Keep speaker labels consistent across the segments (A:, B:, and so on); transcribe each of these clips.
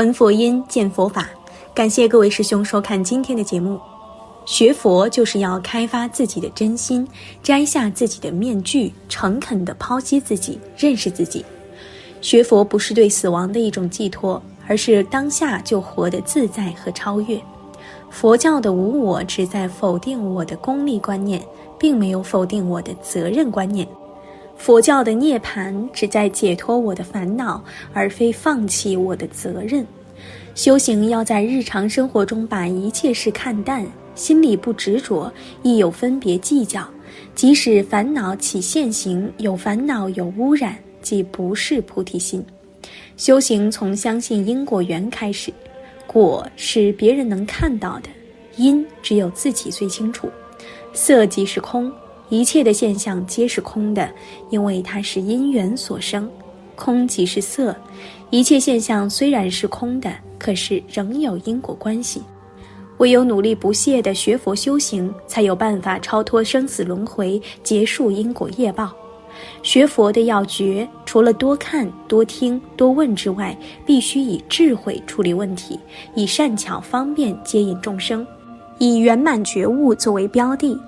A: 闻佛音，见佛法。感谢各位师兄收看今天的节目。学佛就是要开发自己的真心，摘下自己的面具，诚恳地剖析自己，认识自己。学佛不是对死亡的一种寄托，而是当下就活得自在和超越。佛教的无我，只在否定我的功利观念，并没有否定我的责任观念。佛教的涅槃只在解脱我的烦恼，而非放弃我的责任。修行要在日常生活中把一切事看淡，心里不执着，亦有分别计较。即使烦恼起现行，有烦恼有污染，即不是菩提心。修行从相信因果缘开始，果是别人能看到的，因只有自己最清楚。色即是空。一切的现象皆是空的，因为它是因缘所生。空即是色，一切现象虽然是空的，可是仍有因果关系。唯有努力不懈的学佛修行，才有办法超脱生死轮回，结束因果业报。学佛的要诀，除了多看、多听、多问之外，必须以智慧处理问题，以善巧方便接引众生，以圆满觉悟作为标的。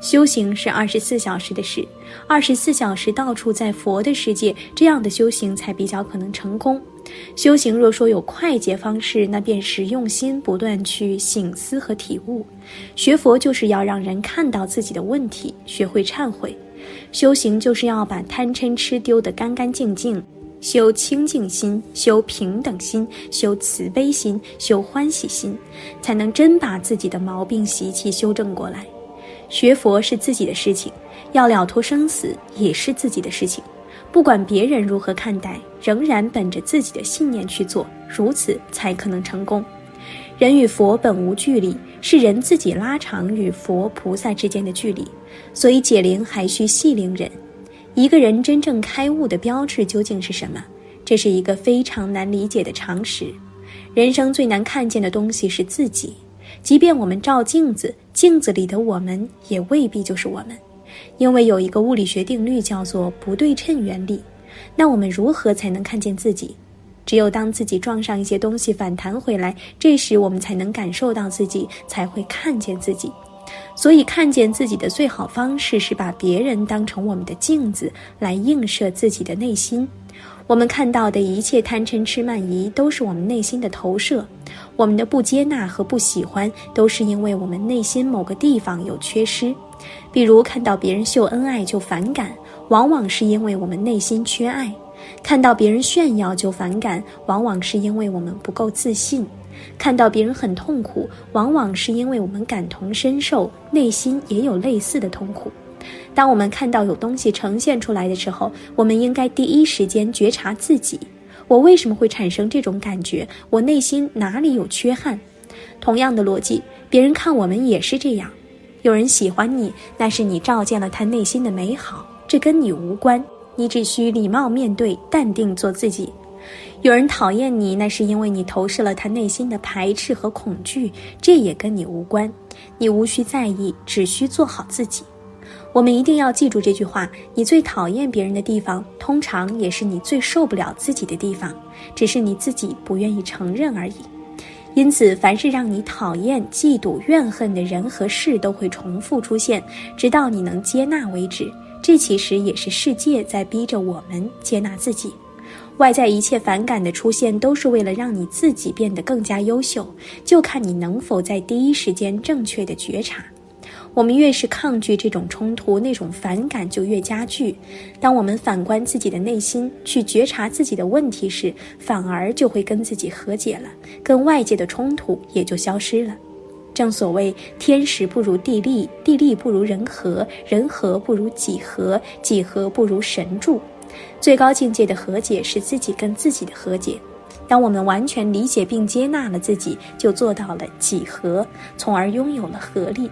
A: 修行是二十四小时的事，二十四小时到处在佛的世界，这样的修行才比较可能成功。修行若说有快捷方式，那便是用心不断去醒思和体悟。学佛就是要让人看到自己的问题，学会忏悔。修行就是要把贪嗔痴丢得干干净净，修清净心，修平等心，修慈悲心，修欢喜心，才能真把自己的毛病习气修正过来。学佛是自己的事情，要了脱生死也是自己的事情。不管别人如何看待，仍然本着自己的信念去做，如此才可能成功。人与佛本无距离，是人自己拉长与佛菩萨之间的距离。所以解铃还需系铃人。一个人真正开悟的标志究竟是什么？这是一个非常难理解的常识。人生最难看见的东西是自己。即便我们照镜子，镜子里的我们也未必就是我们，因为有一个物理学定律叫做不对称原理。那我们如何才能看见自己？只有当自己撞上一些东西反弹回来，这时我们才能感受到自己，才会看见自己。所以，看见自己的最好方式是把别人当成我们的镜子，来映射自己的内心。我们看到的一切贪嗔痴慢疑，都是我们内心的投射。我们的不接纳和不喜欢，都是因为我们内心某个地方有缺失。比如看到别人秀恩爱就反感，往往是因为我们内心缺爱；看到别人炫耀就反感，往往是因为我们不够自信；看到别人很痛苦，往往是因为我们感同身受，内心也有类似的痛苦。当我们看到有东西呈现出来的时候，我们应该第一时间觉察自己：我为什么会产生这种感觉？我内心哪里有缺憾？同样的逻辑，别人看我们也是这样。有人喜欢你，那是你照见了他内心的美好，这跟你无关。你只需礼貌面对，淡定做自己。有人讨厌你，那是因为你投射了他内心的排斥和恐惧，这也跟你无关。你无需在意，只需做好自己。我们一定要记住这句话：你最讨厌别人的地方，通常也是你最受不了自己的地方，只是你自己不愿意承认而已。因此，凡是让你讨厌、嫉妒、怨恨的人和事，都会重复出现，直到你能接纳为止。这其实也是世界在逼着我们接纳自己。外在一切反感的出现，都是为了让你自己变得更加优秀，就看你能否在第一时间正确的觉察。我们越是抗拒这种冲突，那种反感就越加剧。当我们反观自己的内心，去觉察自己的问题时，反而就会跟自己和解了，跟外界的冲突也就消失了。正所谓天时不如地利，地利不如人和，人和不如己和，己和不如神助。最高境界的和解是自己跟自己的和解。当我们完全理解并接纳了自己，就做到了几何，从而拥有了合力。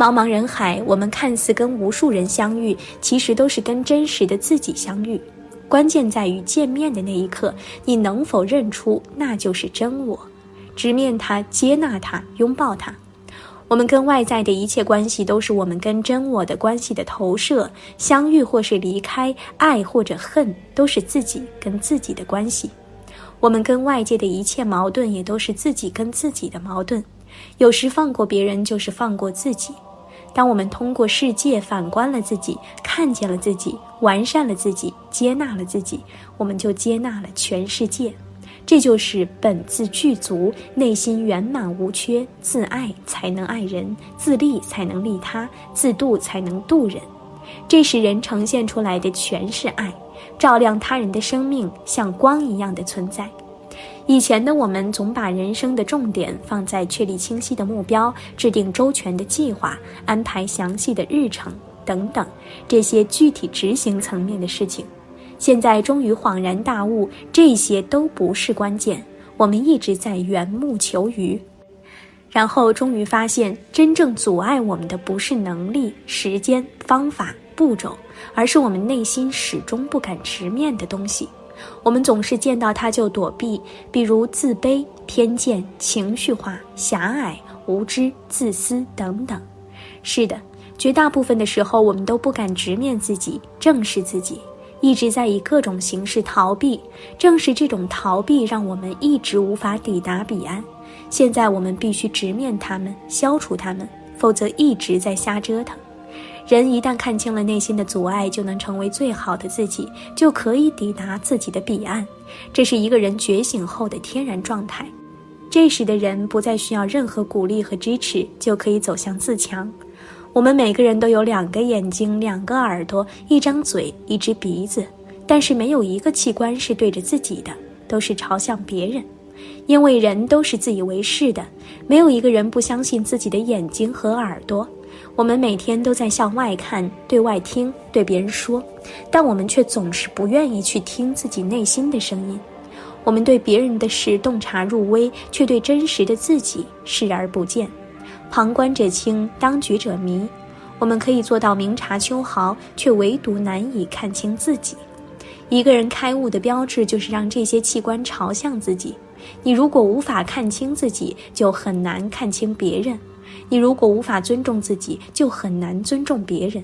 A: 茫茫人海，我们看似跟无数人相遇，其实都是跟真实的自己相遇。关键在于见面的那一刻，你能否认出那就是真我，直面它，接纳它，拥抱它。我们跟外在的一切关系，都是我们跟真我的关系的投射。相遇或是离开，爱或者恨，都是自己跟自己的关系。我们跟外界的一切矛盾，也都是自己跟自己的矛盾。有时放过别人，就是放过自己。当我们通过世界反观了自己，看见了自己，完善了自己，接纳了自己，我们就接纳了全世界。这就是本自具足，内心圆满无缺。自爱才能爱人，自利才能利他，自度才能度人。这使人呈现出来的全是爱，照亮他人的生命，像光一样的存在。以前的我们总把人生的重点放在确立清晰的目标、制定周全的计划、安排详细的日程等等这些具体执行层面的事情。现在终于恍然大悟，这些都不是关键。我们一直在缘木求鱼，然后终于发现，真正阻碍我们的不是能力、时间、方法、步骤，而是我们内心始终不敢直面的东西。我们总是见到它就躲避，比如自卑、偏见、情绪化、狭隘、无知、自私等等。是的，绝大部分的时候，我们都不敢直面自己，正视自己。一直在以各种形式逃避，正是这种逃避让我们一直无法抵达彼岸。现在我们必须直面他们，消除他们，否则一直在瞎折腾。人一旦看清了内心的阻碍，就能成为最好的自己，就可以抵达自己的彼岸。这是一个人觉醒后的天然状态。这时的人不再需要任何鼓励和支持，就可以走向自强。我们每个人都有两个眼睛、两个耳朵、一张嘴、一只鼻子，但是没有一个器官是对着自己的，都是朝向别人。因为人都是自以为是的，没有一个人不相信自己的眼睛和耳朵。我们每天都在向外看、对外听、对别人说，但我们却总是不愿意去听自己内心的声音。我们对别人的事洞察入微，却对真实的自己视而不见。旁观者清，当局者迷。我们可以做到明察秋毫，却唯独难以看清自己。一个人开悟的标志，就是让这些器官朝向自己。你如果无法看清自己，就很难看清别人；你如果无法尊重自己，就很难尊重别人；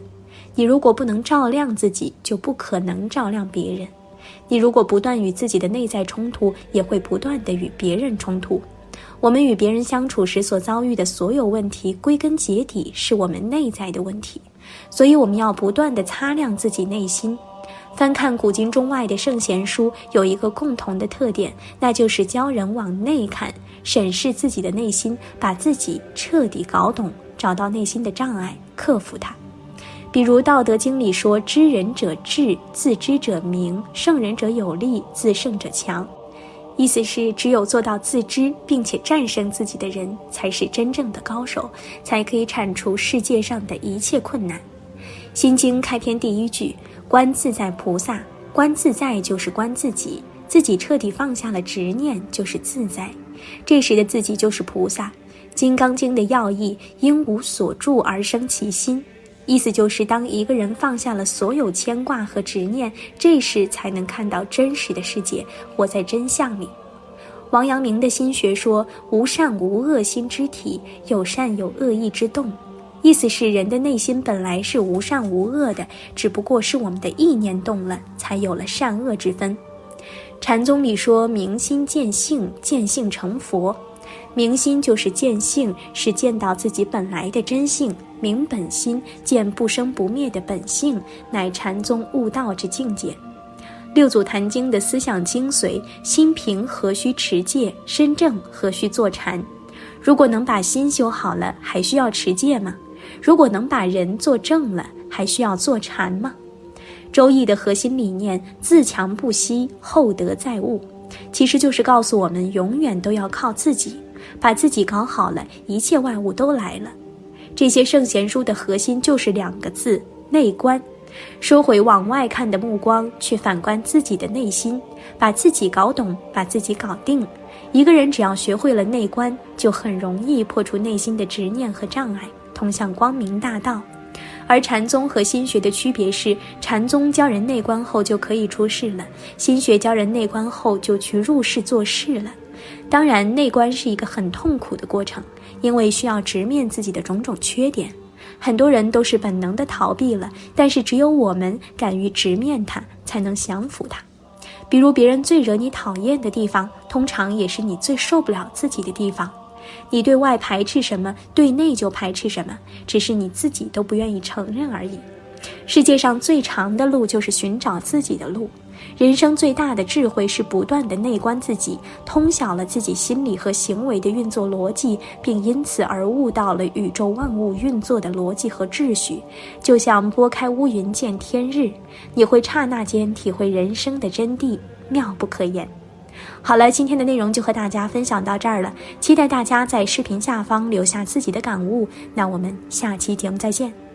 A: 你如果不能照亮自己，就不可能照亮别人；你如果不断与自己的内在冲突，也会不断的与别人冲突。我们与别人相处时所遭遇的所有问题，归根结底是我们内在的问题，所以我们要不断地擦亮自己内心。翻看古今中外的圣贤书，有一个共同的特点，那就是教人往内看，审视自己的内心，把自己彻底搞懂，找到内心的障碍，克服它。比如《道德经》里说：“知人者智，自知者明；胜人者有力，自胜者强。”意思是，只有做到自知并且战胜自己的人，才是真正的高手，才可以铲除世界上的一切困难。《心经》开篇第一句：“观自在菩萨，观自在就是观自己，自己彻底放下了执念，就是自在。这时的自己就是菩萨。”《金刚经》的要义：“因无所住而生其心。”意思就是，当一个人放下了所有牵挂和执念，这时才能看到真实的世界，活在真相里。王阳明的心学说：“无善无恶心之体，有善有恶意之动。”意思是人的内心本来是无善无恶的，只不过是我们的意念动了，才有了善恶之分。禅宗里说：“明心见性，见性成佛。”明心就是见性，是见到自己本来的真性；明本心，见不生不灭的本性，乃禅宗悟道之境界。六祖坛经的思想精髓：心平何须持戒，身正何须坐禅。如果能把心修好了，还需要持戒吗？如果能把人做正了，还需要坐禅吗？周易的核心理念：自强不息，厚德载物，其实就是告诉我们，永远都要靠自己。把自己搞好了，一切万物都来了。这些圣贤书的核心就是两个字：内观。收回往外看的目光，去反观自己的内心，把自己搞懂，把自己搞定。一个人只要学会了内观，就很容易破除内心的执念和障碍，通向光明大道。而禅宗和心学的区别是，禅宗教人内观后就可以出世了，心学教人内观后就去入世做事了。当然，内观是一个很痛苦的过程，因为需要直面自己的种种缺点。很多人都是本能的逃避了，但是只有我们敢于直面它，才能降服它。比如，别人最惹你讨厌的地方，通常也是你最受不了自己的地方。你对外排斥什么，对内就排斥什么，只是你自己都不愿意承认而已。世界上最长的路，就是寻找自己的路。人生最大的智慧是不断的内观自己，通晓了自己心理和行为的运作逻辑，并因此而悟到了宇宙万物运作的逻辑和秩序。就像拨开乌云见天日，你会刹那间体会人生的真谛，妙不可言。好了，今天的内容就和大家分享到这儿了，期待大家在视频下方留下自己的感悟。那我们下期节目再见。